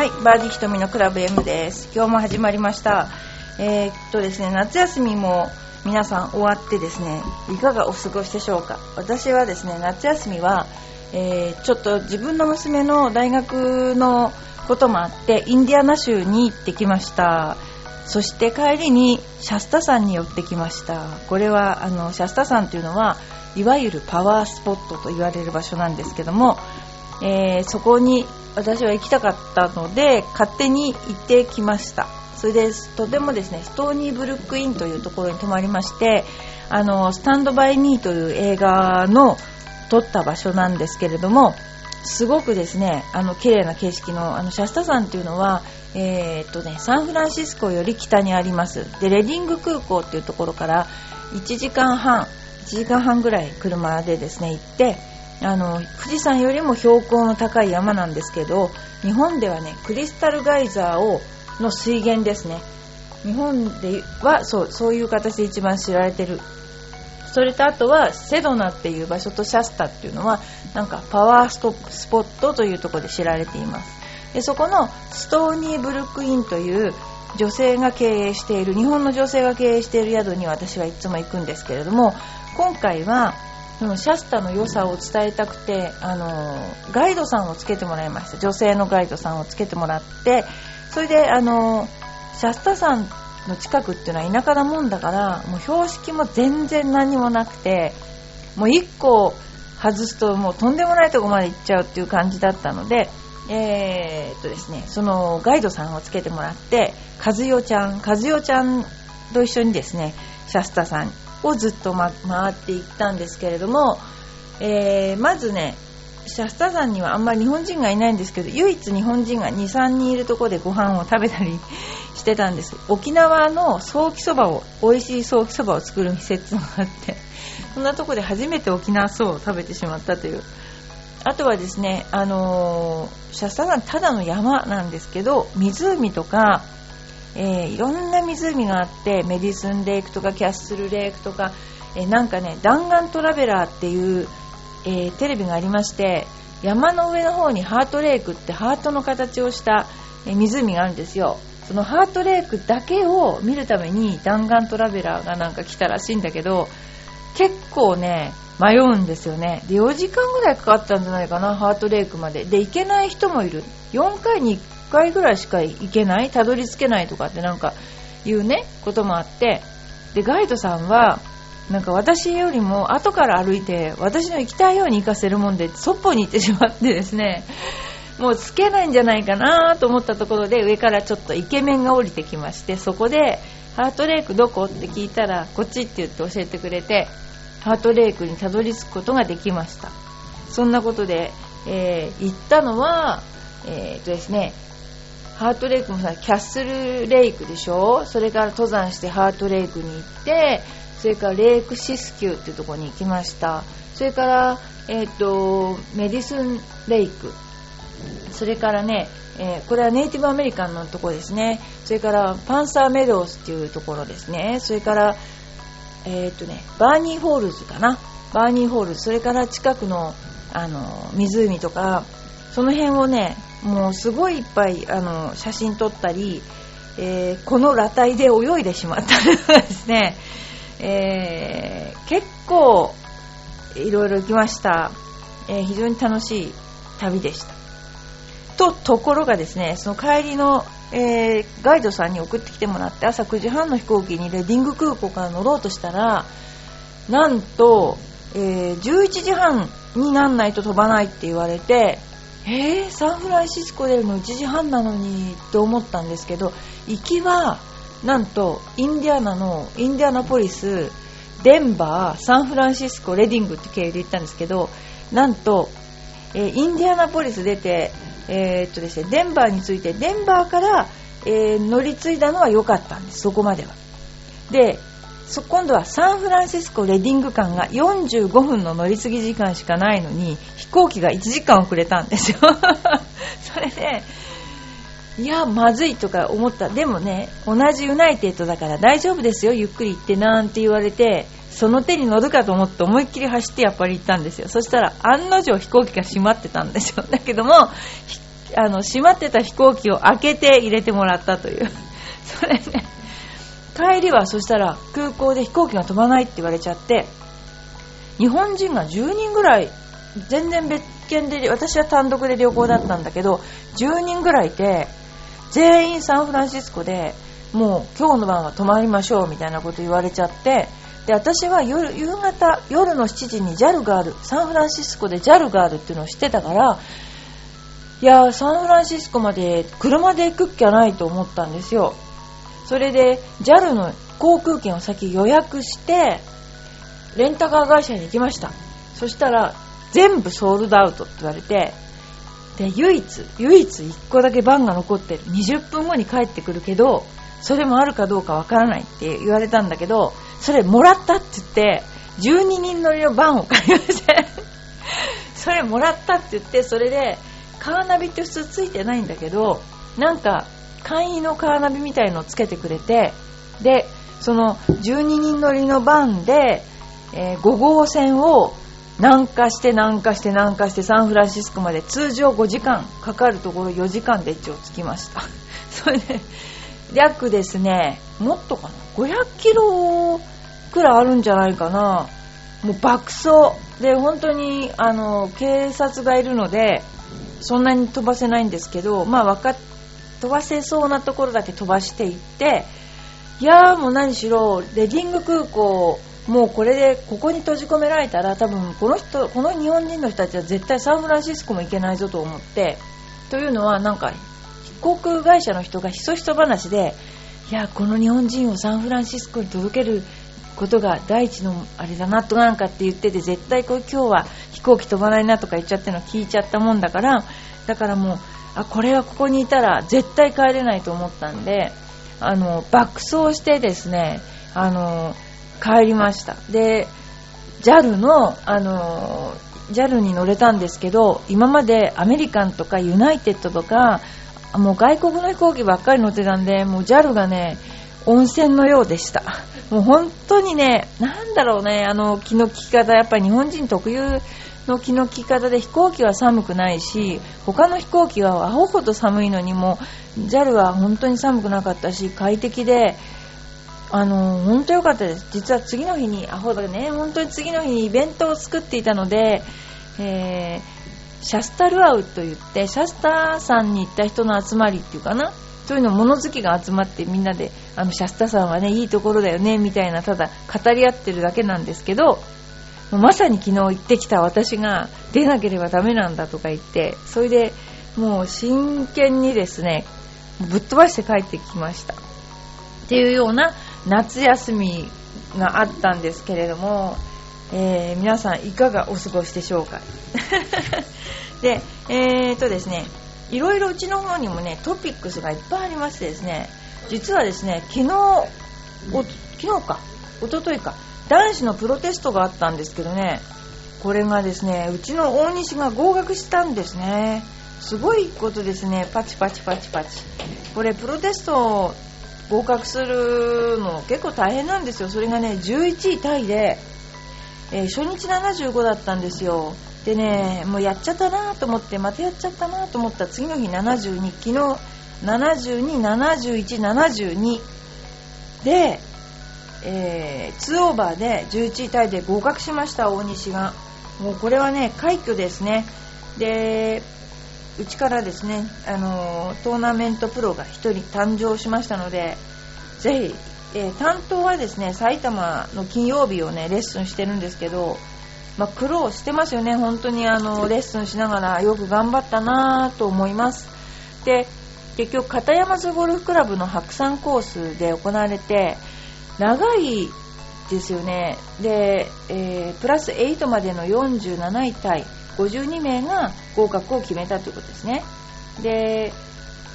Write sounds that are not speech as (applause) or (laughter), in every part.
はい、バーディひとみのクラブ M です。今日も始まりました。えー、っとですね、夏休みも皆さん終わってですね、いかがお過ごしでしょうか？私はですね、夏休みは、えーちょっと自分の娘の大学のこともあって、インディアナ州に行ってきました。そして帰りにシャスタ山に寄ってきました。これは、あの、シャスタ山というのは、いわゆるパワースポットと言われる場所なんですけども、えーそこに私は行きたかったので勝手に行ってきました。それでとてもですねストーニーブルックインというところに泊まりましてあのスタンドバイミーという映画の撮った場所なんですけれどもすごくですねあの綺麗な景色のあのシャスタ山というのはえーっとねサンフランシスコより北にあります。でレディング空港というところから1時間半1時間半ぐらい車でですね行ってあの富士山よりも標高の高い山なんですけど日本ではねクリスタルガイザーをの水源ですね。日本ではそうそういう形で一番知られてる。それとあとはセドナっていう場所とシャスタっていうのはなんかパワーストスポットというところで知られています。でそこのストーニーブルックインという女性が経営している日本の女性が経営している宿に私はいつも行くんですけれども今回はそのシャスタの良さを伝えたくてあのガイドさんをつけてもらいました。女性のガイドさんをつけてもらってそれであのシャスタ山の近くっていうのは田舎なもんだからもう標識も全然何もなくてもう1個外すともうとんでもないとこまで行っちゃうっていう感じだったのでえーっとですねそのガイドさんをつけてもらって和代ちゃん和代ちゃんと一緒にですねシャスタさんをずっと、ま、回っていったんですけれども、えーまずねシャスタ山にはあんまり日本人がいないんですけど唯一日本人が23人いるところでご飯を食べたりしてたんです。沖縄のソーキそばを美味しいソーキそばを作る店ってのがあってそんなとこで初めて沖縄そばを食べてしまったという。あとはですね、あのーシャスタ山ただの山なんですけど湖とかえーいろんな湖があってメディスンレイクとかキャッスルレイクとか、えーなんかね弾丸トラベラーっていう、えーテレビがありまして山の上の方にハートレイクってハートの形をした、え湖があるんですよ。そのハートレイクだけを見るために弾丸トラベラーがなんか来たらしいんだけど結構ね迷うんですよね。で4時間ぐらいかかったんじゃないかなハートレイクまで。で行けない人もいる。4回に1回ぐらいしか行けないたどり着けないとかってなんかいうねこともあってでガイドさんはなんか私よりも後から歩いて私の行きたいように行かせるもんでそっぽに行ってしまってですね (laughs) もうつけないんじゃないかなと思ったところで上からちょっとイケメンが降りてきましてそこでハートレイクどこ？って聞いたらこっちって言って教えてくれてハートレイクにたどり着くことができました。そんなことで、えー行ったのは、えーっとですねハートレイクもさキャッスルレイクでしょ？それから登山してハートレイクに行ってそれからレイクシスキューっていうとこに行きました。それから、えーっとメディスンレイク。それからね、えーこれはネイティブアメリカンのとこですね。それからパンサーメドウスっていうところですね。それからえーとねバーニーフォールズかな。バーニーフォールズ。それから近くのあの湖とかその辺をねもうすごいいっぱいあの写真撮ったり、えーこの裸体で泳いでしまったりですね、えー結構いろいろ行きました、えー非常に楽しい旅でした。とところがですねその帰りの、えガイドさんに送ってきてもらって朝9時半の飛行機にレディング空港から乗ろうとしたらなんと、え11時半になんないと飛ばないって言われてえー、サンフランシスコ出るの1時半なのにって思ったんですけど行きはなんとインディアナのインディアナポリスデンバーサンフランシスコレディングって経由で行ったんですけどなんと、えーインディアナポリス出て、えーっとですね、デンバーに着いてデンバーから、えー乗り継いだのは良かったんですそこまでは。で今度はサンフランシスコレディング間が45分の乗り継ぎ時間しかないのに飛行機が1時間遅れたんですよ。(laughs) それでいやまずいとか思った。でもね同じユナイテッドだから大丈夫ですよゆっくり行ってなんて言われてその手に乗るかと思って思いっきり走ってやっぱり行ったんですよ。そしたら案の定飛行機が閉まってたんですよ。(laughs) だけどもあの閉まってた飛行機を開けて入れてもらったという。(laughs) それね帰りはそしたら空港で飛行機が飛ばないって言われちゃって日本人が10人ぐらい全然別件で私は単独で旅行だったんだけど10人ぐらいいて全員サンフランシスコでもう今日の晩は泊まりましょうみたいなこと言われちゃってで私は夜夕方夜の7時に JAL があるサンフランシスコで JAL があるっていうのを知ってたからいやサンフランシスコまで車で行くっきゃないと思ったんですよ。それで JAL の航空券を先予約してレンタカー会社に行きました。そしたら全部ソールドアウトって言われてで唯一唯一1個だけ番が残ってる。20分後に帰ってくるけどそれもあるかどうかわからないって言われたんだけどそれもらったって言って12人乗りの番を買いまして (laughs) それもらったって言ってそれでカーナビって普通ついてないんだけどなんか簡易のカーナビみたいのをつけてくれてでその12人乗りの番で、えー、5号線を南下して南下して南下してサンフランシスコまで通常5時間かかるところ4時間で一応着きました。(laughs) それで約ですねもっとかな？500キロくらいあるんじゃないかな。もう爆走。で本当にあの警察がいるのでそんなに飛ばせないんですけどまあ分かっ飛ばせそうなところだけ飛ばしていっていやーもう何しろレディング空港もうこれでここに閉じ込められたら多分この人この日本人の人たちは絶対サンフランシスコも行けないぞと思ってというのはなんか航空会社の人がひそひそ話でいやこの日本人をサンフランシスコに届けることが第一のあれだなとなんかって言ってて絶対これ今日は飛行機飛ばないなとか言っちゃっての聞いちゃったもんだからだからもうあこれはここにいたら絶対帰れないと思ったんであの爆走してですねあの帰りました。で JAL のあの JAL に乗れたんですけど今までアメリカンとかユナイテッドとかもう外国の飛行機ばっかり乗ってたんでもう JAL がね温泉のようでした。もう本当にねなんだろうねあの気の利き方やっぱり日本人特有の気の利き方で飛行機は寒くないし他の飛行機はアホほど寒いのにも JAL は本当に寒くなかったし快適であの本当良かったです。実は次の日にアホだね。本当に次の日にイベントを作っていたので、えー、シャスタルアウと言ってシャスタ山に行った人の集まりっていうかな。そういうの物好きが集まってみんなであのシャスタ山はねいいところだよねみたいなただ語り合ってるだけなんですけどまさに昨日行ってきた私が出なければダメなんだとか言ってそれでもう真剣にですねぶっ飛ばして帰ってきました。っていうような夏休みがあったんですけれども、えー、皆さんいかがお過ごしでしょうか？(laughs) で、えーとですね、いろいろうちの方にもね、トピックスがいっぱいありましてですね、実はですね、昨日、昨日か、おとといか、男子のプロテストがあったんですけどね、これがですね、うちの大西が合格したんですね。すごいことですね、パチパチパチパチ。これ、プロテスト合格するの結構大変なんですよ。それがね11位タイで、えー、初日75だったんですよ。でねもうやっちゃったなと思ってまたやっちゃったなと思った。次の日72昨日727172で、えー、2オーバーで11位タイで合格しました大西が。もうこれはね快挙ですね。でうちからですね、あのトーナメントプロが1人誕生しましたのでぜひ、えー、担当はですね埼玉の金曜日をねレッスンしてるんですけど、まあ、苦労してますよね、本当にあのレッスンしながらよく頑張ったなと思います。で結局片山津ゴルフクラブの白山コースで行われて長いですよね。で、えー、プラス8までの47位タイ52名が合格を決めたということですね。で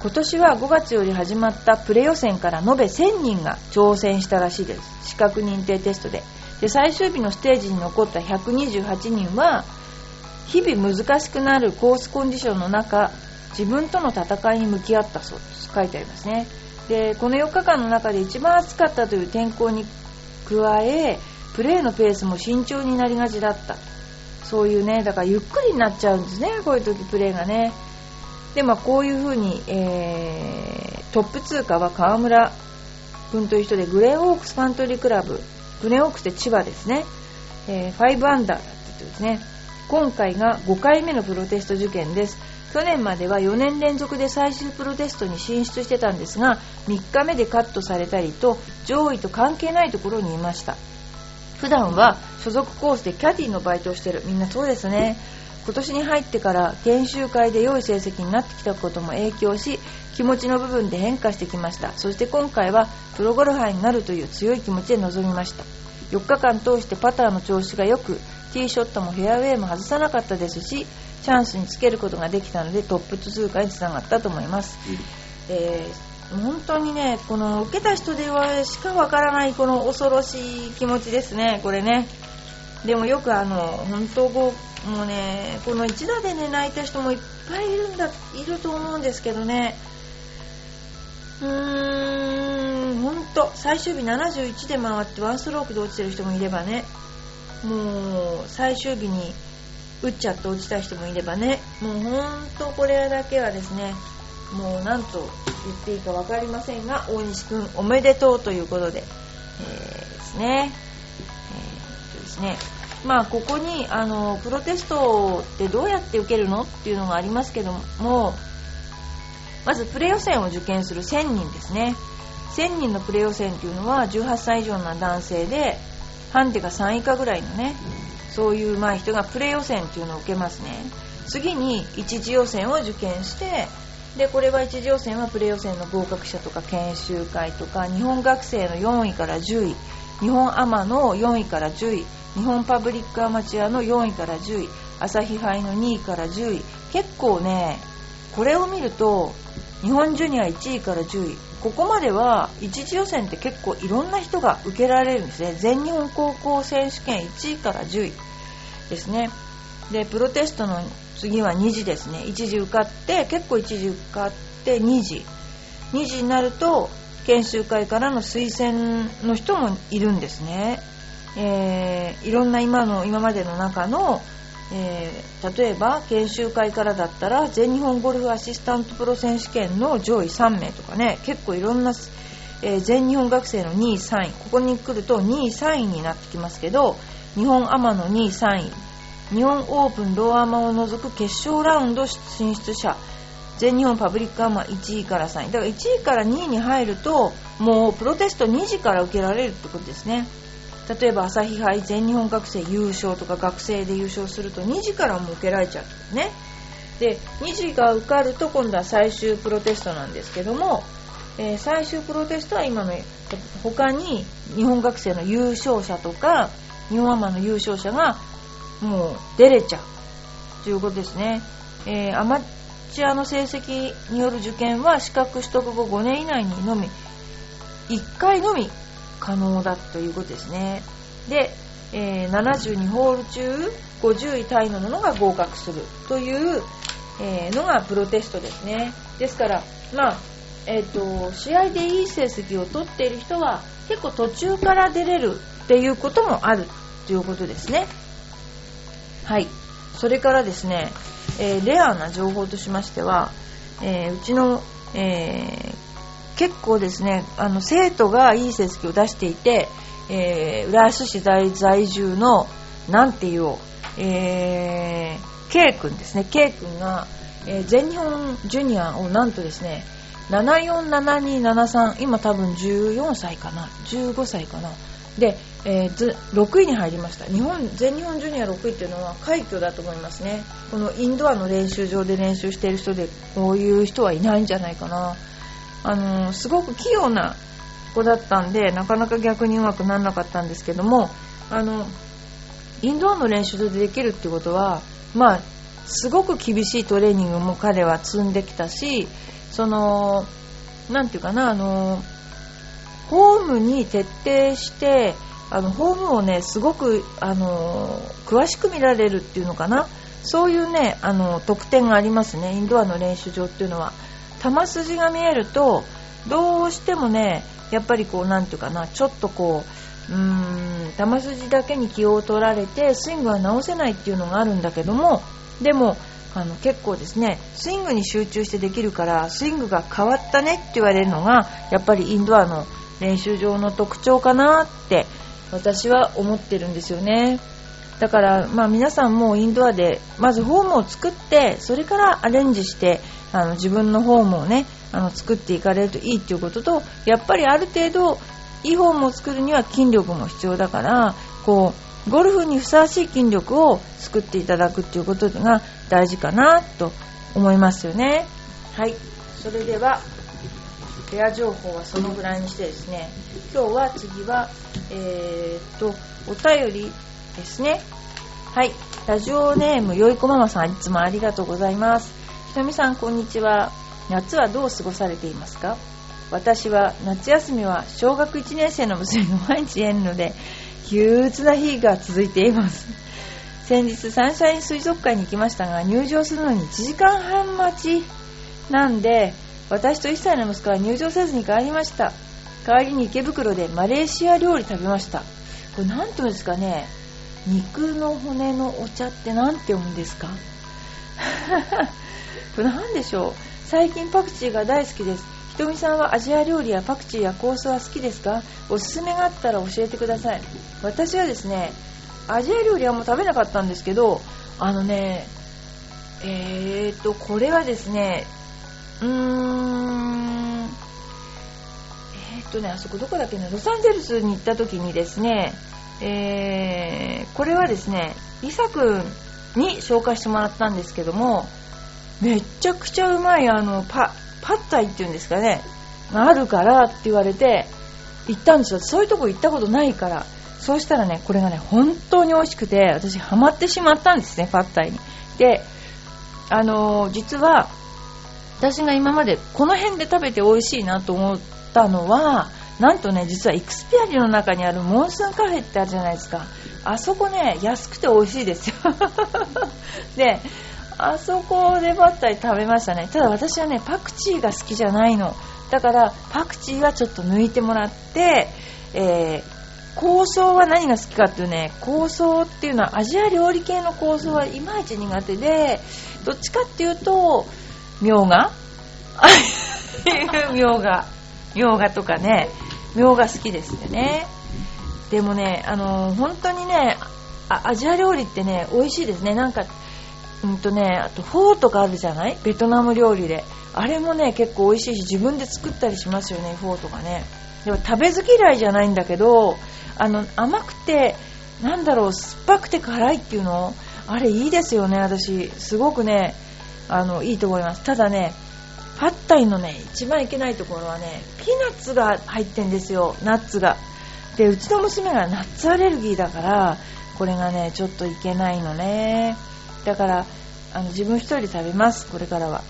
今年は5月より始まったプレ予選から延べ1000人が挑戦したらしいです。資格認定テストで。で最終日のステージに残った128人は日々難しくなるコースコンディションの中自分との戦いに向き合ったそうです。書いてありますね。でこの4日間の中で一番暑かったという天候に加えプレーのペースも慎重になりがちだった。そういうねだからゆっくりになっちゃうんですねこういう時プレーがね。でまあこういう風に、えー、トップ通過は川村君という人でグレーンオークスカントリークラブ。グレーンオークスって千葉ですね、えー、5アンダーだって人ですね。今回が5回目のプロテスト受験です。去年までは4年連続で最終プロテストに進出してたんですが3日目でカットされたりと上位と関係ないところにいました。普段は所属コースでキャディのバイトをしてる。みんなそうですね。今年に入ってから研修会で良い成績になってきたことも影響し気持ちの部分で変化してきました。そして今回はプロゴルファーになるという強い気持ちで臨みました。4日間通してパターの調子が良くティーショットもフェアウェイも外さなかったですしチャンスにつけることができたのでトップ通過につながったと思います、うん、えー、本当にねこの受けた人ではしかわからないこの恐ろしい気持ちですねこれね。でもよくあの本当もうねこの一打でね泣いた人もいっぱいいるんだいると思うんですけどね。うーん本当最終日71で回ってワンストロークで落ちてる人もいればね。もう最終日に打っちゃって落ちた人もいればね。もう本当これだけはですねもう何と言っていいか分かりませんが大西君おめでとうということで、えー、ですね、えー、ですね。まあここにあのプロテストってどうやって受けるのっていうのがありますけどもまずプレ予選を受験する1000人ですね。1000人のプレ予選っていうのは18歳以上の男性でハンデが3以下ぐらいのねそういうまあ人がプレ予選っていうのを受けますね。次に一次予選を受験してでこれは一次予選はプレ予選の合格者とか研修会とか日本学生の4位から10位日本アマの4位から10位日本パブリックアマチュアの4位から10位朝日杯の2位から10位。結構ねこれを見ると日本ジュニア1位から10位。ここまでは一次予選って結構いろんな人が受けられるんですね。全日本高校選手権1位から10位ですね。でプロテストの次は2次ですね。1次受かって結構1次受かって2次。2次になると研修会からの推薦の人もいるんですね、えー、いろんな今の今までの中のえー、例えば研修会からだったら全日本ゴルフアシスタントプロ選手権の上位3名とかね結構いろんな、えー、全日本学生の2位3位ここに来ると2位3位になってきますけど日本アマの2位3位日本オープンローアマを除く決勝ラウンド進出者全日本パブリックアマ1位から3位。だから1位から2位に入るともうプロテスト2時から受けられるってことですね。例えば朝日杯全日本学生優勝とか学生で優勝すると2時からも受けられちゃうね。で2時が受かると今度は最終プロテストなんですけども、えー、最終プロテストは今の他に日本学生の優勝者とか日本アマの優勝者がもう出れちゃうということですね、えー、アマチュアの成績による受験は資格取得後5年以内にのみ。1回のみ可能だということですね。で、えー、72ホール中50位タイのものが合格するという、えー、のがプロテストですね。ですからまあえーと、試合でいい成績を取っている人は結構途中から出れるっていうこともあるということですね。はい。それからですね、え、レアな情報としましては、え、うちの、え結構ですねあの生徒がいい成績を出していて、えー、浦安市在住のなんていうえー、K 君ですね。K 君が、えー、全日本ジュニアをなんとですね747273今多分14歳かな15歳かな。で、えー、6位に入りました。日本全日本ジュニア6位っていうのは快挙だと思いますね。このインドアの練習場で練習している人でこういう人はいないんじゃないかな。あのすごく器用な子だったんでなかなか逆にうまくならなかったんですけどもあのインドアの練習でできるってことはまあすごく厳しいトレーニングも彼は積んできたしそのなんていうかなあのホームに徹底してあのホームをねすごくあの詳しく見られるっていうのかな。そういうねあの特典がありますね。インドアの練習場っていうのは。球筋が見えるとどうしてもねやっぱりこうなんていうかなちょっとこううーん球筋だけに気を取られてスイングは直せないっていうのがあるんだけどもでもあの結構ですねスイングに集中してできるからスイングが変わったねって言われるのがやっぱりインドアの練習場の特徴かなって私は思ってるんですよね。だから、まあ、皆さんもインドアでまずフォームを作ってそれからアレンジしてあの自分のフォームをねあの作っていかれるといいっていうこととやっぱりある程度いいフォームを作るには筋力も必要だからこうゴルフにふさわしい筋力を作っていただくっていうことが大事かなと思いますよね。はい。それではペア情報はそのぐらいにしてですね。今日は次はえー、っとお便りですね。はい。ラジオネームよいこママさんいつもありがとうございます。ひとみさんこんにちは。夏はどう過ごされていますか？私は夏休みは小学1年生の娘が毎日会えるので憂鬱な日が続いています。先日サンシャイン水族館に行きましたが入場するのに1時間半待ち。なんで私と1歳の息子は入場せずに帰りました。帰りに池袋でマレーシア料理食べました。これ何て言うんですかね？肉の骨のお茶って何て読むんですか？(laughs) これ何でしょう？最近パクチーが大好きです。ひとみさんはアジア料理やパクチーや香草は好きですか？おすすめがあったら教えてください。私はですねアジア料理はもう食べなかったんですけどあのねえーとこれはですねうーんえーとねあそこどこだっけねロサンゼルスに行った時にですねえー、これはですねリサ君に紹介してもらったんですけどもめちゃくちゃうまいあのパパッタイっていうんですかねがあるからって言われて行ったんですよそういうとこ行ったことないからそうしたらね、これがね、本当に美味しくて、私ハマってしまったんですね、パッタイに。で、あのー、実は、私が今までこの辺で食べて美味しいなと思ったのは、なんとね、実はイクスピアリの中にあるモンスーンカフェってあるじゃないですか。あそこね、安くて美味しいですよ。(laughs) で、あそこでパッタイ食べましたね。ただ私はね、パクチーが好きじゃないの。だから、パクチーはちょっと抜いてもらって、えー香草は何が好きかっていうね香草っていうのはアジア料理系の香草はいまいち苦手でどっちかっていうとみょうが (laughs) みょうがみょうがとかねみょうが好きですね。でもねあの本当にねアジア料理ってね美味しいですね。なんかうんとねあとフォーとかあるじゃない？ベトナム料理で。あれもね結構美味しいし自分で作ったりしますよねフォーとかね。でも食べず嫌いじゃないんだけどあの甘くてなんだろう酸っぱくて辛いっていうの？あれいいですよね私。すごくねあのいいと思います。ただねパッタイのね一番いけないところはねピーナッツが入ってんですよナッツが。でうちの娘がナッツアレルギーだからこれがねちょっといけないのね。だからあの自分一人で食べますこれからは。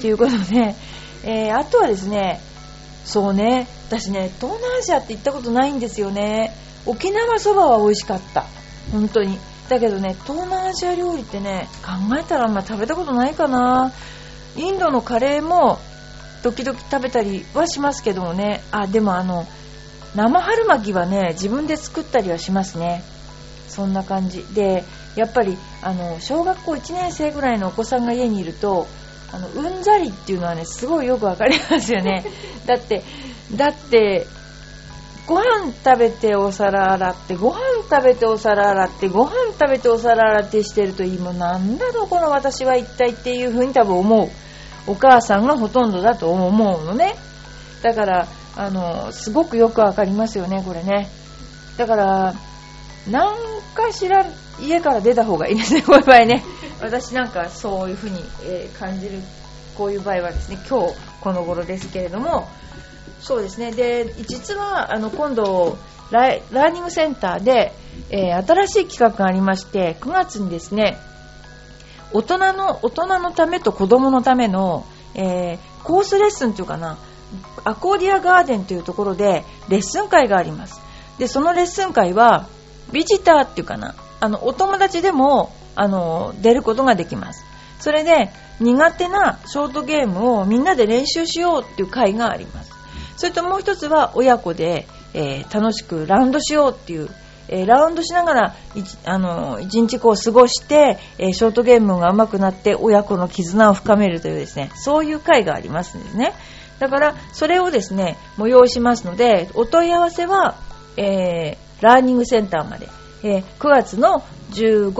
ということで、えー、あとはですねそうね私ね東南アジアって行ったことないんですよね。沖縄そばは美味しかった。本当に。だけどね東南アジア料理ってね考えたらあんま食べたことないかな。インドのカレーも時々食べたりはしますけどもね。あでもあの生春巻きはね自分で作ったりはしますね。そんな感じ。でやっぱりあの小学校1年生ぐらいのお子さんが家にいるとあのうんざりっていうのはねすごいよくわかりますよね。だってだってご飯食べてお皿洗ってご飯食べてお皿洗ってご飯食べてお皿洗ってしてるといいもなんだろこの私は一体っていう風に多分思う。お母さんがほとんどだと思うのね。だからあのすごくよくわかりますよねこれね。だから何かしら家から出た方がいいですね (laughs) こういう場合ね。私なんかそういう風に、え、感じるこういう場合はですね今日この頃ですけれどもそうですね。で実はあの今度ラーニングセンターで、えー、新しい企画がありまして9月にですね大人の大人のためと子供のための、えー、コースレッスンというかなアコーディアガーデンというところでレッスン会があります。でそのレッスン会はビジターっていうかなあのお友達でもあの出ることができます。それで苦手なショートゲームをみんなで練習しようっていう会があります。それともう一つは親子で、えー、楽しくラウンドしようっていう、えー、ラウンドしながらあの一日こう過ごして、えー、ショートゲームが上手くなって親子の絆を深めるというですねそういう会がありますんですね。だからそれをですね催しますのでお問い合わせは、え、ラーニングセンターまで、え、9月の15、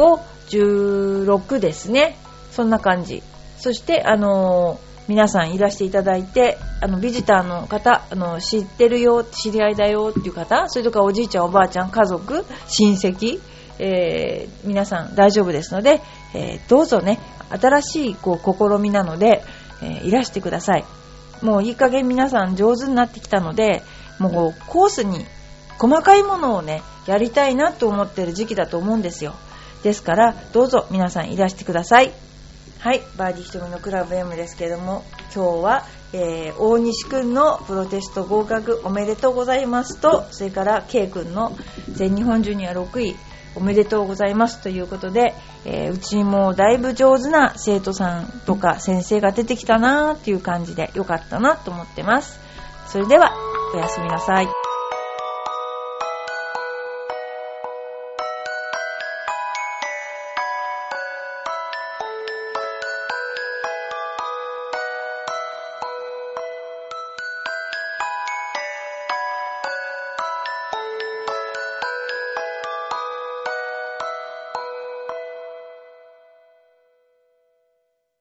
16ですね。そんな感じ。そしてあのー皆さんいらしていただいて、あの、ビジターの方、あの、知ってるよ、知り合いだよっていう方、それとかおじいちゃん、おばあちゃん、家族、親戚、えー、皆さん大丈夫ですので、えー、どうぞね、新しいこう試みなので、えー、いらしてください。もういい加減皆さん上手になってきたので、もうコースに細かいものをね、やりたいなと思ってる時期だと思うんですよ。ですから、どうぞ皆さんいらしてください。はい、バーディーひとみのクラブ M ですけれども、今日は、えー、大西くんのプロテスト合格おめでとうございますと、それから K くんの全日本ジュニア6位おめでとうございますということで、えー、うちもだいぶ上手な生徒さんとか先生が出てきたなーっていう感じでよかったなと思ってます。それでは、おやすみなさい。